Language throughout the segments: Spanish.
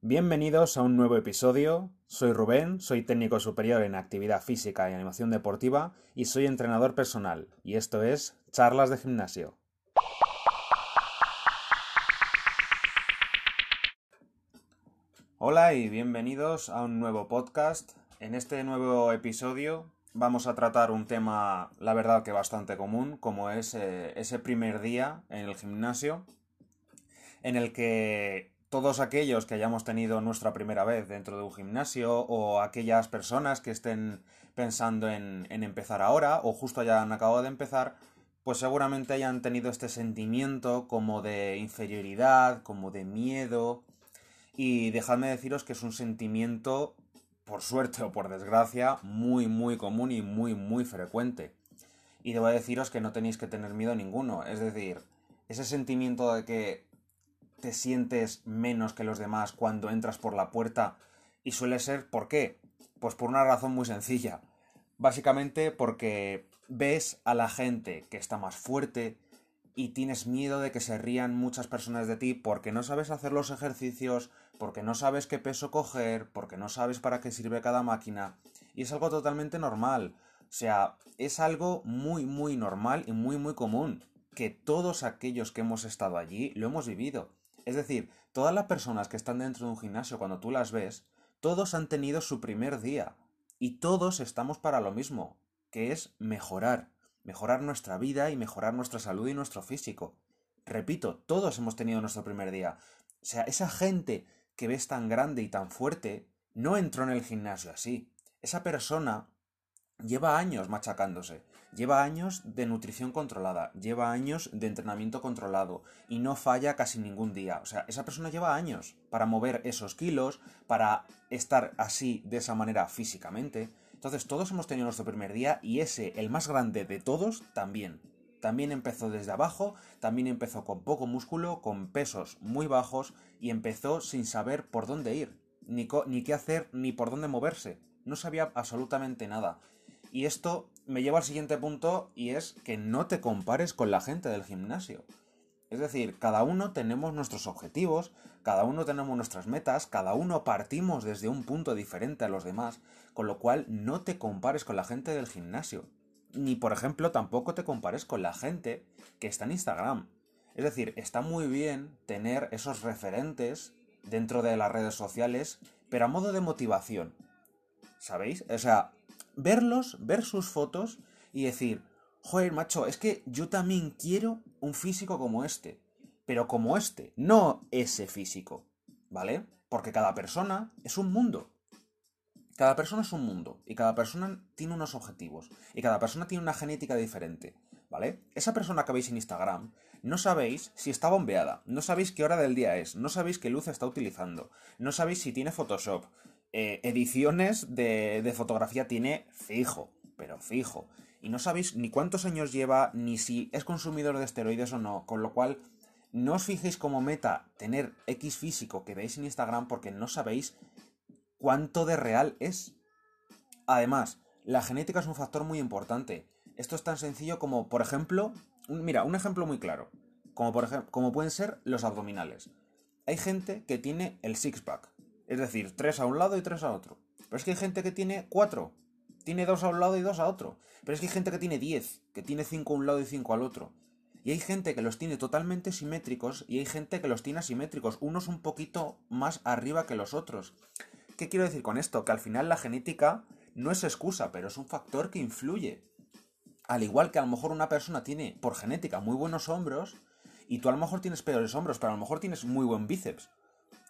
Bienvenidos a un nuevo episodio. Soy Rubén, soy técnico superior en actividad física y animación deportiva y soy entrenador personal. Y esto es Charlas de Gimnasio. Hola y bienvenidos a un nuevo podcast. En este nuevo episodio vamos a tratar un tema, la verdad que bastante común, como es eh, ese primer día en el gimnasio, en el que todos aquellos que hayamos tenido nuestra primera vez dentro de un gimnasio o aquellas personas que estén pensando en, en empezar ahora o justo hayan acabado de empezar, pues seguramente hayan tenido este sentimiento como de inferioridad, como de miedo. Y dejadme deciros que es un sentimiento, por suerte o por desgracia, muy, muy común y muy, muy frecuente. Y debo deciros que no tenéis que tener miedo ninguno. Es decir, ese sentimiento de que te sientes menos que los demás cuando entras por la puerta y suele ser ¿por qué? Pues por una razón muy sencilla. Básicamente porque ves a la gente que está más fuerte y tienes miedo de que se rían muchas personas de ti porque no sabes hacer los ejercicios, porque no sabes qué peso coger, porque no sabes para qué sirve cada máquina. Y es algo totalmente normal. O sea, es algo muy, muy normal y muy, muy común. Que todos aquellos que hemos estado allí lo hemos vivido. Es decir, todas las personas que están dentro de un gimnasio, cuando tú las ves, todos han tenido su primer día. Y todos estamos para lo mismo, que es mejorar. Mejorar nuestra vida y mejorar nuestra salud y nuestro físico. Repito, todos hemos tenido nuestro primer día. O sea, esa gente que ves tan grande y tan fuerte, no entró en el gimnasio así. Esa persona lleva años machacándose, lleva años de nutrición controlada, lleva años de entrenamiento controlado y no falla casi ningún día. O sea, esa persona lleva años para mover esos kilos, para estar así de esa manera físicamente. Entonces todos hemos tenido nuestro primer día y ese, el más grande de todos, también. También empezó desde abajo, también empezó con poco músculo, con pesos muy bajos y empezó sin saber por dónde ir, ni, ni qué hacer, ni por dónde moverse. No sabía absolutamente nada. Y esto me lleva al siguiente punto y es que no te compares con la gente del gimnasio. Es decir, cada uno tenemos nuestros objetivos, cada uno tenemos nuestras metas, cada uno partimos desde un punto diferente a los demás, con lo cual no te compares con la gente del gimnasio. Ni, por ejemplo, tampoco te compares con la gente que está en Instagram. Es decir, está muy bien tener esos referentes dentro de las redes sociales, pero a modo de motivación. ¿Sabéis? O sea, verlos, ver sus fotos y decir, joder, macho, es que yo también quiero un físico como este, pero como este, no ese físico, ¿vale? Porque cada persona es un mundo. Cada persona es un mundo y cada persona tiene unos objetivos y cada persona tiene una genética diferente, ¿vale? Esa persona que veis en Instagram, no sabéis si está bombeada, no sabéis qué hora del día es, no sabéis qué luz está utilizando, no sabéis si tiene Photoshop, eh, ediciones de, de fotografía tiene fijo, pero fijo. Y no sabéis ni cuántos años lleva, ni si es consumidor de esteroides o no. Con lo cual, no os fijéis como meta tener X físico que veis en Instagram porque no sabéis cuánto de real es. Además, la genética es un factor muy importante. Esto es tan sencillo como, por ejemplo, mira, un ejemplo muy claro. Como, por como pueden ser los abdominales. Hay gente que tiene el six-pack, es decir, tres a un lado y tres a otro. Pero es que hay gente que tiene cuatro. Tiene dos a un lado y dos a otro. Pero es que hay gente que tiene diez, que tiene cinco a un lado y cinco al otro. Y hay gente que los tiene totalmente simétricos y hay gente que los tiene asimétricos, unos un poquito más arriba que los otros. ¿Qué quiero decir con esto? Que al final la genética no es excusa, pero es un factor que influye. Al igual que a lo mejor una persona tiene por genética muy buenos hombros y tú a lo mejor tienes peores hombros, pero a lo mejor tienes muy buen bíceps.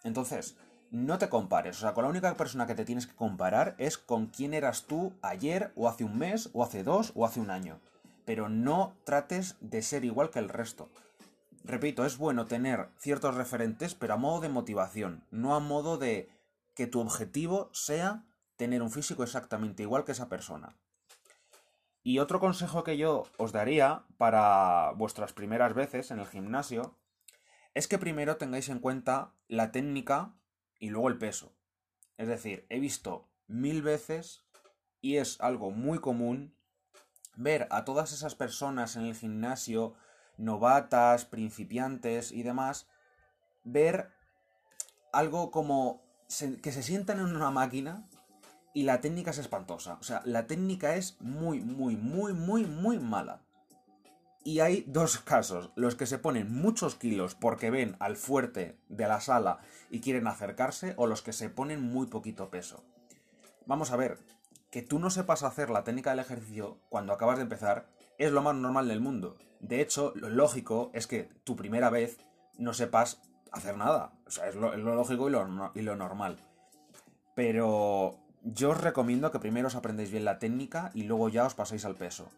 Entonces, no te compares. O sea, con la única persona que te tienes que comparar es con quién eras tú ayer, o hace un mes, o hace dos, o hace un año. Pero no trates de ser igual que el resto. Repito, es bueno tener ciertos referentes, pero a modo de motivación, no a modo de que tu objetivo sea tener un físico exactamente igual que esa persona. Y otro consejo que yo os daría para vuestras primeras veces en el gimnasio es que primero tengáis en cuenta la técnica y luego el peso. Es decir, he visto mil veces y es algo muy común ver a todas esas personas en el gimnasio, novatas, principiantes y demás, ver algo como que se sientan en una máquina y la técnica es espantosa. O sea, la técnica es muy, muy, muy, muy, muy mala. Y hay dos casos, los que se ponen muchos kilos porque ven al fuerte de la sala y quieren acercarse, o los que se ponen muy poquito peso. Vamos a ver, que tú no sepas hacer la técnica del ejercicio cuando acabas de empezar es lo más normal del mundo. De hecho, lo lógico es que tu primera vez no sepas hacer nada. O sea, es lo, lógico y lo, y lo normal. Pero yo os recomiendo que primero os aprendéis bien la técnica y luego ya os paséis al peso.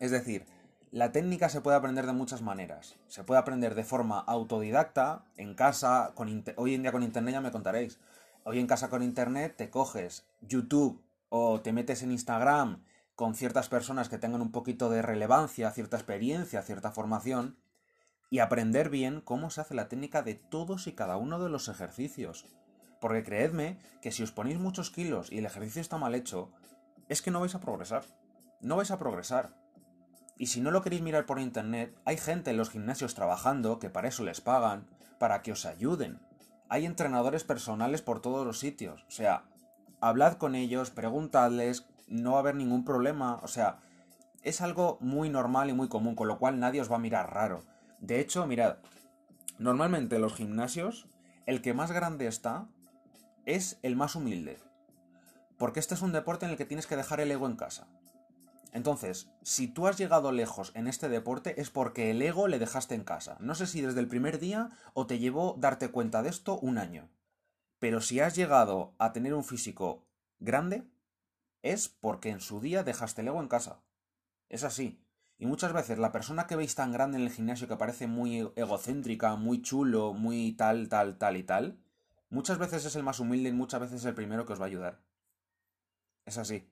Es decir, la técnica se puede aprender de muchas maneras. Se puede aprender de forma autodidacta, en casa, con hoy en día con internet ya me contaréis. Hoy en casa con internet te coges YouTube o te metes en Instagram con ciertas personas que tengan un poquito de relevancia, cierta experiencia, cierta formación, y aprender bien cómo se hace la técnica de todos y cada uno de los ejercicios. Porque creedme que si os ponéis muchos kilos y el ejercicio está mal hecho, es que no vais a progresar. No vais a progresar. Y si no lo queréis mirar por internet, hay gente en los gimnasios trabajando que para eso les pagan, para que os ayuden. Hay entrenadores personales por todos los sitios. O sea, hablad con ellos, preguntadles, no va a haber ningún problema. O sea, es algo muy normal y muy común, con lo cual nadie os va a mirar raro. De hecho, mirad, normalmente en los gimnasios, el que más grande está es el más humilde. Porque este es un deporte en el que tienes que dejar el ego en casa. Entonces, si tú has llegado lejos en este deporte es porque el ego le dejaste en casa. No sé si desde el primer día o te llevó darte cuenta de esto un año. Pero si has llegado a tener un físico grande, es porque en su día dejaste el ego en casa. Es así. Y muchas veces la persona que veis tan grande en el gimnasio que parece muy egocéntrica, muy chulo, muy tal, tal, tal y tal, muchas veces es el más humilde y muchas veces es el primero que os va a ayudar. Es así.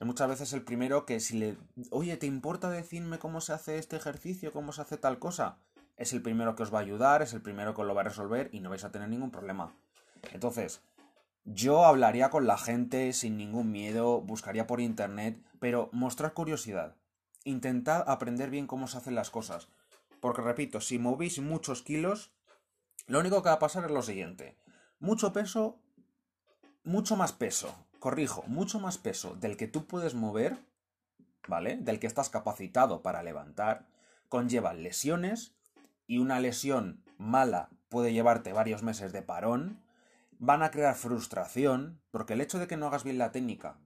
Muchas veces el primero que si le... Oye, ¿te importa decirme cómo se hace este ejercicio, cómo se hace tal cosa? Es el primero que os va a ayudar, es el primero que os lo va a resolver y no vais a tener ningún problema. Entonces, yo hablaría con la gente sin ningún miedo, buscaría por internet, pero mostrar curiosidad intentad aprender bien cómo se hacen las cosas. Porque repito, si movís muchos kilos, lo único que va a pasar es lo siguiente. Mucho peso, mucho más peso, corrijo, mucho más peso del que tú puedes mover, ¿vale? Del que estás capacitado para levantar, conlleva lesiones y una lesión mala puede llevarte varios meses de parón, van a crear frustración, porque el hecho de que no hagas bien la técnica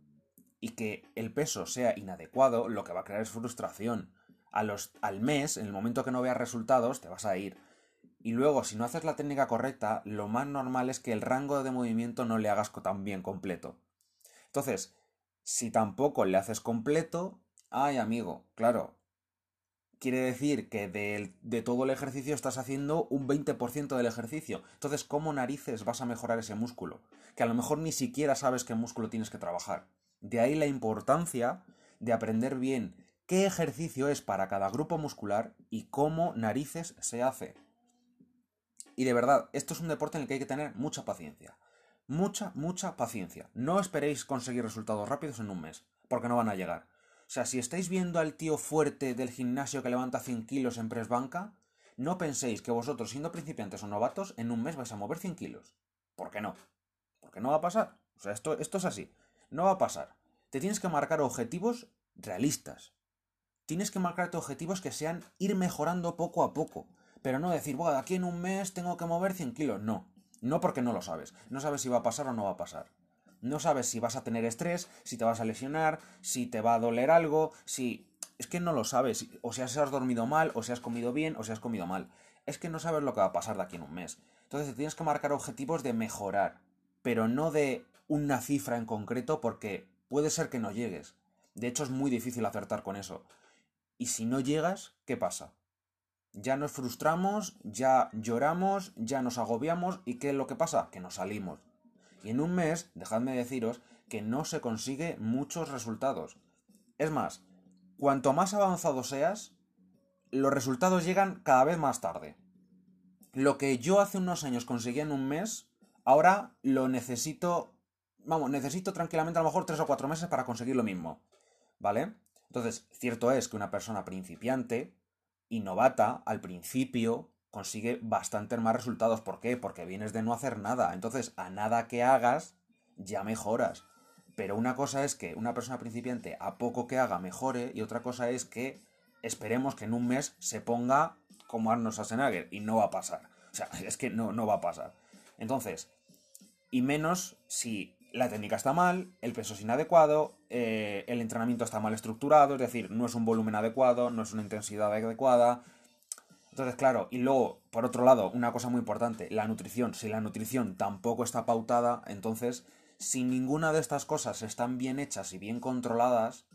y que el peso sea inadecuado, lo que va a crear es frustración. A los, al mes, en el momento que no veas resultados, te vas a ir. Y luego, si no haces la técnica correcta, lo más normal es que el rango de movimiento no le hagas tan bien completo. Entonces, si tampoco le haces completo, ay amigo, claro, quiere decir que de, de, todo el ejercicio estás haciendo un 20% del ejercicio. Entonces, ¿cómo narices vas a mejorar ese músculo? Que a lo mejor ni siquiera sabes qué músculo tienes que trabajar. De ahí la importancia de aprender bien qué ejercicio es para cada grupo muscular y cómo narices se hace. Y de verdad, esto es un deporte en el que hay que tener mucha paciencia. Mucha, mucha paciencia. No esperéis conseguir resultados rápidos en un mes, porque no van a llegar. O sea, si estáis viendo al tío fuerte del gimnasio que levanta 100 kilos en press banca, no penséis que vosotros, siendo principiantes o novatos, en un mes vais a mover 100 kilos. ¿Por qué no? Porque no va a pasar. O sea, esto, esto es así. No va a pasar. Te tienes que marcar objetivos realistas. Tienes que marcarte objetivos que sean ir mejorando poco a poco. Pero no decir, bueno, aquí en un mes tengo que mover 100 kilos. No. No porque no lo sabes. No sabes si va a pasar o no va a pasar. No sabes si vas a tener estrés, si te vas a lesionar, si te va a doler algo, si... Es que no lo sabes. O si has dormido mal, o si has comido bien, o si has comido mal. Es que no sabes lo que va a pasar de aquí en un mes. Entonces te tienes que marcar objetivos de mejorar, pero no de una cifra en concreto porque puede ser que no llegues. De hecho es muy difícil acertar con eso. Y si no llegas, ¿qué pasa? Ya nos frustramos, ya lloramos, ya nos agobiamos y ¿qué es lo que pasa? Que nos salimos. Y en un mes, dejadme deciros que no se consigue muchos resultados. Es más, cuanto más avanzado seas, los resultados llegan cada vez más tarde. Lo que yo hace unos años conseguí en un mes, ahora lo necesito vamos, necesito tranquilamente a lo mejor tres o cuatro meses para conseguir lo mismo. ¿Vale? Entonces, cierto es que una persona principiante y novata al principio consigue bastantes más resultados. ¿Por qué? Porque vienes de no hacer nada. Entonces, a nada que hagas, ya mejoras. Pero una cosa es que una persona principiante a poco que haga mejore y otra cosa es que esperemos que en un mes se ponga como Arnold Schwarzenegger y no va a pasar. O sea, es que no, no va a pasar. Entonces, y menos si la técnica está mal, el peso es inadecuado, eh, el entrenamiento está mal estructurado, es decir, no es un volumen adecuado, no es una intensidad adecuada. Entonces, claro, y luego, por otro lado, una cosa muy importante, la nutrición. Si la nutrición tampoco está pautada, entonces, si ninguna de estas cosas están bien hechas y bien controladas,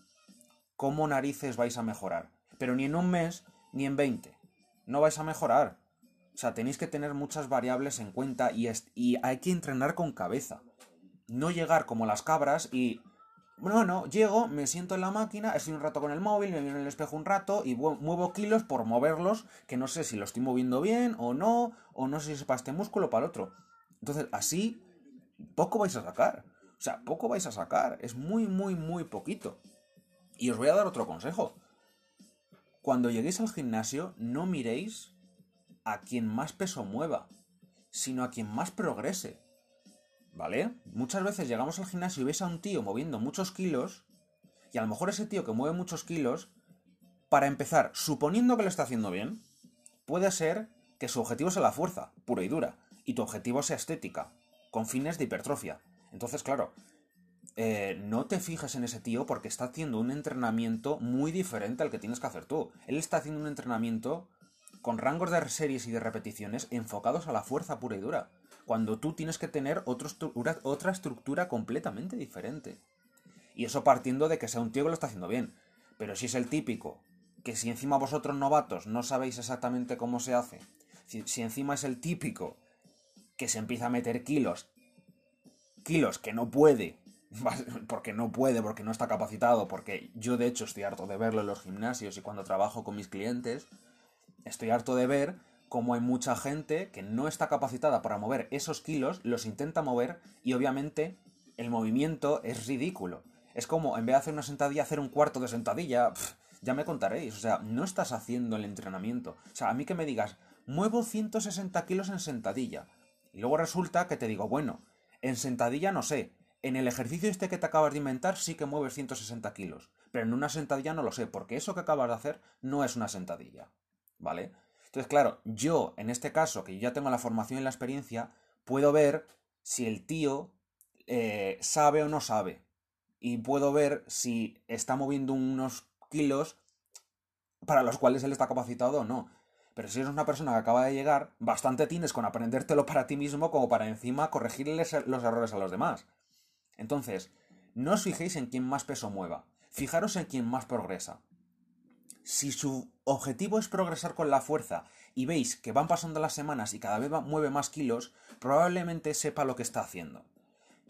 ¿cómo narices vais a mejorar? Pero ni en un mes, ni en 20. No vais a mejorar. O sea, tenéis que tener muchas variables en cuenta y, y hay que entrenar con cabeza no llegar como las cabras y bueno, no, llego, me siento en la máquina, estoy un rato con el móvil, me miro en el espejo un rato y muevo kilos por moverlos, que no sé si lo estoy moviendo bien o no, o no sé si es para este músculo o para el otro. Entonces, así, poco vais a sacar. O sea, poco vais a sacar. Es muy, muy, muy poquito. Y os voy a dar otro consejo. Cuando lleguéis al gimnasio, no miréis a quien más peso mueva, sino a quien más progrese. ¿Vale? Muchas veces llegamos al gimnasio y ves a un tío moviendo muchos kilos, y a lo mejor ese tío que mueve muchos kilos, para empezar, suponiendo que lo está haciendo bien, puede ser que su objetivo sea la fuerza, pura y dura, y tu objetivo sea estética, con fines de hipertrofia. Entonces, claro, eh, no te fijas en ese tío porque está haciendo un entrenamiento muy diferente al que tienes que hacer tú. Él está haciendo un entrenamiento con rangos de series y de repeticiones enfocados a la fuerza pura y dura cuando tú tienes que tener otra estructura completamente diferente. Y eso partiendo de que sea un tío que lo está haciendo bien. Pero si es el típico, que si encima vosotros novatos no sabéis exactamente cómo se hace, si, encima es el típico que se empieza a meter kilos, kilos que no puede, porque no puede, porque no está capacitado, porque yo de hecho estoy harto de verlo en los gimnasios y cuando trabajo con mis clientes, estoy harto de ver como hay mucha gente que no está capacitada para mover esos kilos, los intenta mover y obviamente el movimiento es ridículo. Es como en vez de hacer una sentadilla, hacer un cuarto de sentadilla. ya me contaréis. O sea, no estás haciendo el entrenamiento. O sea, a mí que me digas, muevo 160 kilos en sentadilla. Y luego resulta que te digo, bueno, en sentadilla no sé. En el ejercicio este que te acabas de inventar sí que mueves 160 kilos. Pero en una sentadilla no lo sé, porque eso que acabas de hacer no es una sentadilla. ¿Vale? Entonces, claro, yo, en este caso, que ya tengo la formación y la experiencia, puedo ver si el tío eh, sabe o no sabe. Y puedo ver si está moviendo unos kilos para los cuales él está capacitado o no. Pero si eres una persona que acaba de llegar, bastante tienes con aprendértelo para ti mismo como para encima corregirles los errores a los demás. Entonces, no os fijéis en quién más peso mueva, fijaros en quién más progresa si su objetivo es progresar con la fuerza y veis que van pasando las semanas y cada vez mueve más kilos, probablemente sepa lo que está haciendo.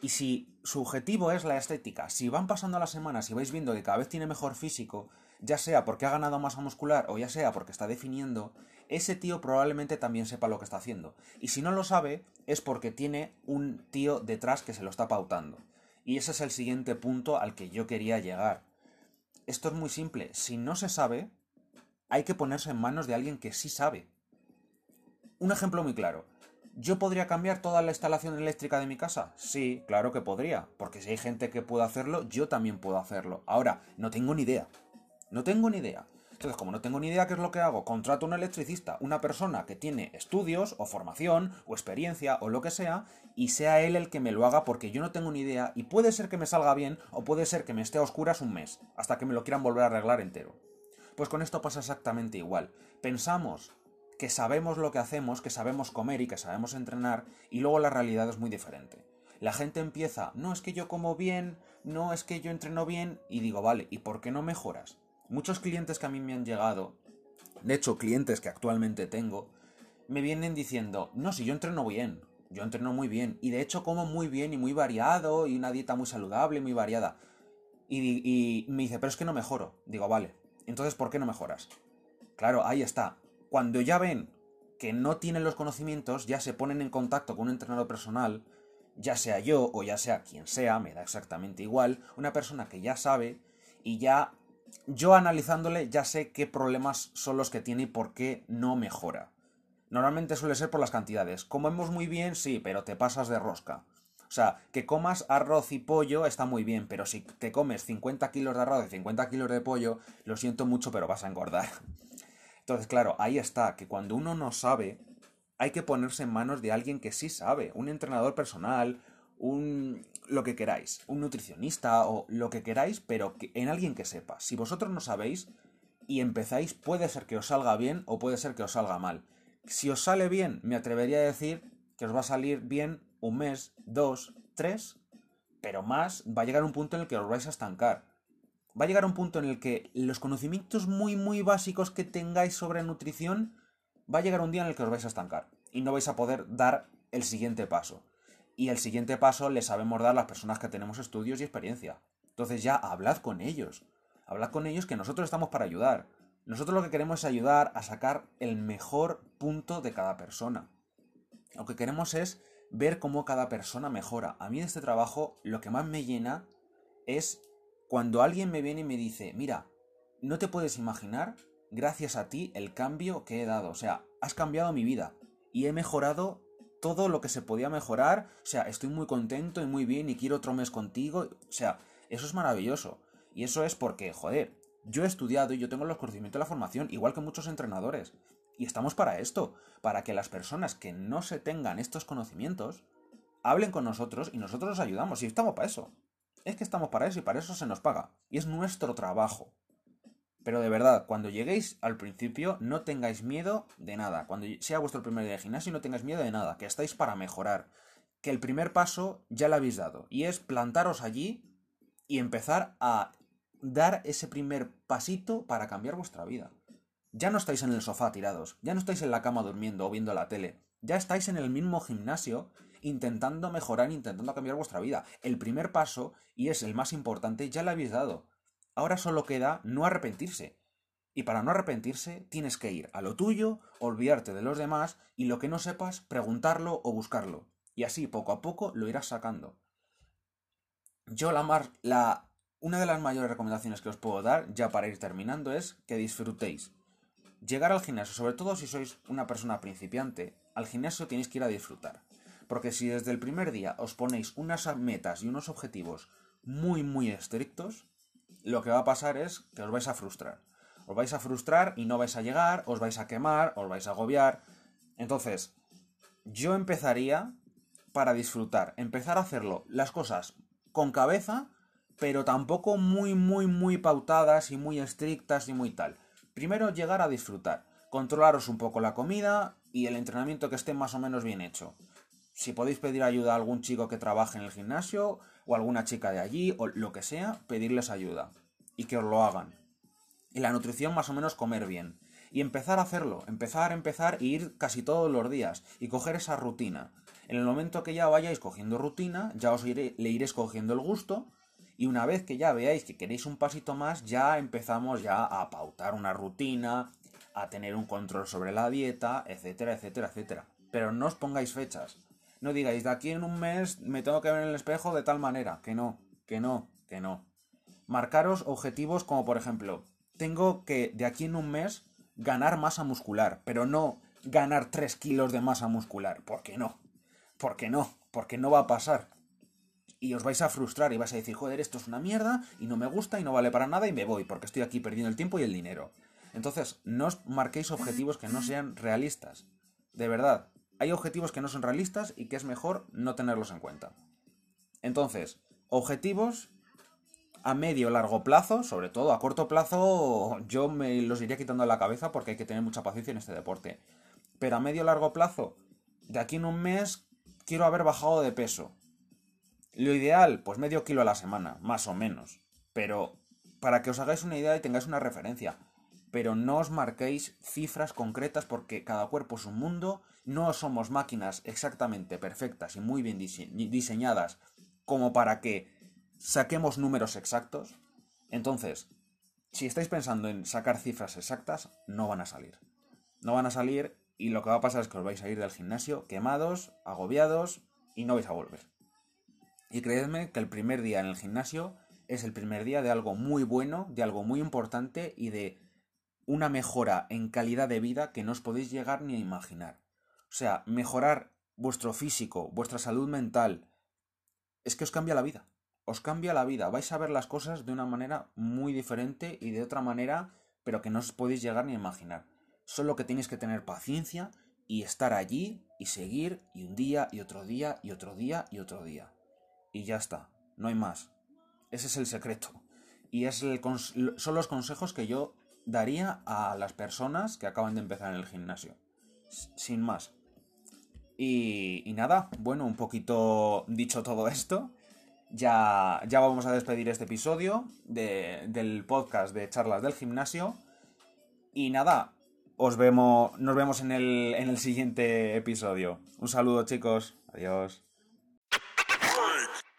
Y si su objetivo es la estética, si van pasando las semanas y vais viendo que cada vez tiene mejor físico, ya sea porque ha ganado masa muscular o ya sea porque está definiendo, ese tío probablemente también sepa lo que está haciendo. Y si no lo sabe, es porque tiene un tío detrás que se lo está pautando. Y ese es el siguiente punto al que yo quería llegar. Esto es muy simple. Si no se sabe, hay que ponerse en manos de alguien que sí sabe. Un ejemplo muy claro. ¿Yo podría cambiar toda la instalación eléctrica de mi casa? Sí, claro que podría, porque si hay gente que puede hacerlo, yo también puedo hacerlo. Ahora, no tengo ni idea. No tengo ni idea. Entonces, como no tengo ni idea qué es lo que hago, contrato a un electricista, una persona que tiene estudios o formación o experiencia o lo que sea, y sea él el que me lo haga porque yo no tengo ni idea y puede ser que me salga bien o puede ser que me esté a oscuras un mes, hasta que me lo quieran volver a arreglar entero. Pues con esto pasa exactamente igual. Pensamos que sabemos lo que hacemos, que sabemos comer y que sabemos entrenar, y luego la realidad es muy diferente. La gente empieza, no es que yo como bien, no es que yo entreno bien, y digo, vale, ¿y por qué no mejoras? Muchos clientes que a mí me han llegado, de hecho clientes que actualmente tengo, me vienen diciendo, no, si yo entreno bien, yo entreno muy bien, y de hecho como muy bien y muy variado, y una dieta muy saludable, muy variada. Y, y me dice, pero es que no mejoro. Digo, vale, entonces ¿por qué no mejoras? Claro, ahí está. Cuando ya ven que no tienen los conocimientos, ya se ponen en contacto con un entrenador personal, ya sea yo o ya sea quien sea, me da exactamente igual, una persona que ya sabe y ya yo analizándole ya sé qué problemas son los que tiene y por qué no mejora. Normalmente suele ser por las cantidades. Comemos muy bien, sí, pero te pasas de rosca. O sea, que comas arroz y pollo está muy bien, pero si te comes 50 kilos de arroz y 50 kilos de pollo, lo siento mucho, pero vas a engordar. Entonces, claro, ahí está, que cuando uno no sabe, hay que ponerse en manos de alguien que sí sabe, un entrenador personal, un lo que queráis, un nutricionista o lo que queráis, pero en alguien que sepa. Si vosotros no sabéis y empezáis, puede ser que os salga bien o puede ser que os salga mal. Si os sale bien, me atrevería a decir que os va a salir bien un mes, dos, tres, pero más va a llegar un punto en el que os vais a estancar. Va a llegar un punto en el que los conocimientos muy, muy básicos que tengáis sobre nutrición, va a llegar un día en el que os vais a estancar y no vais a poder dar el siguiente paso. Y el siguiente paso le sabemos dar las personas que tenemos estudios y experiencia. Entonces ya hablad con ellos. Hablad con ellos que nosotros estamos para ayudar. Nosotros lo que queremos es ayudar a sacar el mejor punto de cada persona. Lo que queremos es ver cómo cada persona mejora. A mí de este trabajo lo que más me llena es cuando alguien me viene y me dice, mira, no te puedes imaginar, gracias a ti, el cambio que he dado. O sea, has cambiado mi vida y he mejorado todo lo que se podía mejorar. O sea, estoy muy contento y muy bien y quiero otro mes contigo. O sea, eso es maravilloso. Y eso es porque, joder, yo he estudiado y yo tengo los conocimientos de la formación, igual que muchos entrenadores. Y estamos para esto, para que las personas que no se tengan estos conocimientos hablen con nosotros y nosotros los ayudamos. Y estamos para eso. Es que estamos para eso y para eso se nos paga. Y es nuestro trabajo. Pero de verdad, cuando lleguéis al principio, no tengáis miedo de nada. Cuando sea vuestro primer día de gimnasio, no tengáis miedo de nada. Que estáis para mejorar. Que el primer paso ya lo habéis dado. Y es plantaros allí y empezar a dar ese primer pasito para cambiar vuestra vida. Ya no estáis en el sofá tirados, ya no estáis en la cama durmiendo o viendo la tele, ya estáis en el mismo gimnasio intentando mejorar, intentando cambiar vuestra vida. El primer paso, y es el más importante, ya lo habéis dado. Ahora solo queda no arrepentirse. Y para no arrepentirse, tienes que ir a lo tuyo, olvidarte de los demás y lo que no sepas, preguntarlo o buscarlo. Y así, poco a poco, lo irás sacando. Yo la, mar, una de las mayores recomendaciones que os puedo dar, ya para ir terminando, es que disfrutéis llegar al gimnasio, sobre todo si sois una persona principiante, al gimnasio tenéis que ir a disfrutar. Porque si desde el primer día os ponéis unas metas y unos objetivos muy, muy estrictos, lo que va a pasar es que os vais a frustrar. Os vais a frustrar y no vais a llegar, os vais a quemar, os vais a agobiar. Entonces, yo empezaría para disfrutar, empezar a hacerlo las cosas con cabeza, pero tampoco muy, muy, muy pautadas y muy estrictas y muy tal. Primero llegar a disfrutar, controlaros un poco la comida y el entrenamiento que esté más o menos bien hecho. Si podéis pedir ayuda a algún chico que trabaje en el gimnasio o alguna chica de allí o lo que sea, pedirles ayuda y que os lo hagan. Y la nutrición más o menos comer bien. Y empezar a hacerlo, empezar, empezar e ir casi todos los días y coger esa rutina. En el momento que ya vayáis cogiendo rutina, ya os le iréis cogiendo el gusto y una vez que ya veáis que queréis un pasito más, ya empezamos ya a pautar una rutina, a tener un control sobre la dieta, etcétera, etcétera, etcétera. Pero no os pongáis fechas. No digáis, de aquí en un mes me tengo que ver en el espejo de tal manera. Que no, que no, que no. Marcaros objetivos como por ejemplo, tengo que de aquí en un mes ganar masa muscular, pero no ganar 3 kilos de masa muscular. ¿Por qué no? ¿Por qué no? Porque no va a pasar y os vais a frustrar y vais a decir, joder, esto es una mierda y no me gusta y no vale para nada y me voy porque estoy aquí perdiendo el tiempo y el dinero. Entonces, no os marquéis objetivos que no sean realistas. De verdad, hay objetivos que no son realistas y que es mejor no tenerlos en cuenta. Entonces, objetivos a medio largo plazo, sobre todo a corto plazo, yo me los iría quitando de la cabeza porque hay que tener mucha paciencia en este deporte. Pero a medio largo plazo, de aquí en un mes quiero haber bajado de peso. Lo ideal, pues medio kilo a la semana, más o menos. Pero para que os hagáis una idea y tengáis una referencia. Pero no os marquéis cifras concretas porque cada cuerpo es un mundo, no somos máquinas exactamente perfectas y muy bien diseñadas como para que saquemos números exactos. Entonces, si estáis pensando en sacar cifras exactas, no van a salir. No van a salir y lo que va a pasar es que os vais a ir del gimnasio quemados, agobiados y no vais a volver. Y creedme que el primer día en el gimnasio es el primer día de algo muy bueno, de algo muy importante y de una mejora en calidad de vida que no os podéis llegar ni a imaginar. O sea, mejorar vuestro físico, vuestra salud mental, es que os cambia la vida. Os cambia la vida. Vais a ver las cosas de una manera muy diferente y de otra manera, pero que no os podéis llegar ni imaginar. Solo que tenéis que tener paciencia y estar allí y seguir y un día y otro día y otro día y otro día. Y ya está, no hay más. Ese es el secreto. Y es son los consejos que yo daría a las personas que acaban de empezar en el gimnasio. Sin más. Y, nada, bueno, un poquito dicho todo esto, ya, ya vamos a despedir este episodio del podcast de charlas del gimnasio. Y nada, os vemos, nos vemos en el, en el siguiente episodio. Un saludo chicos, adiós.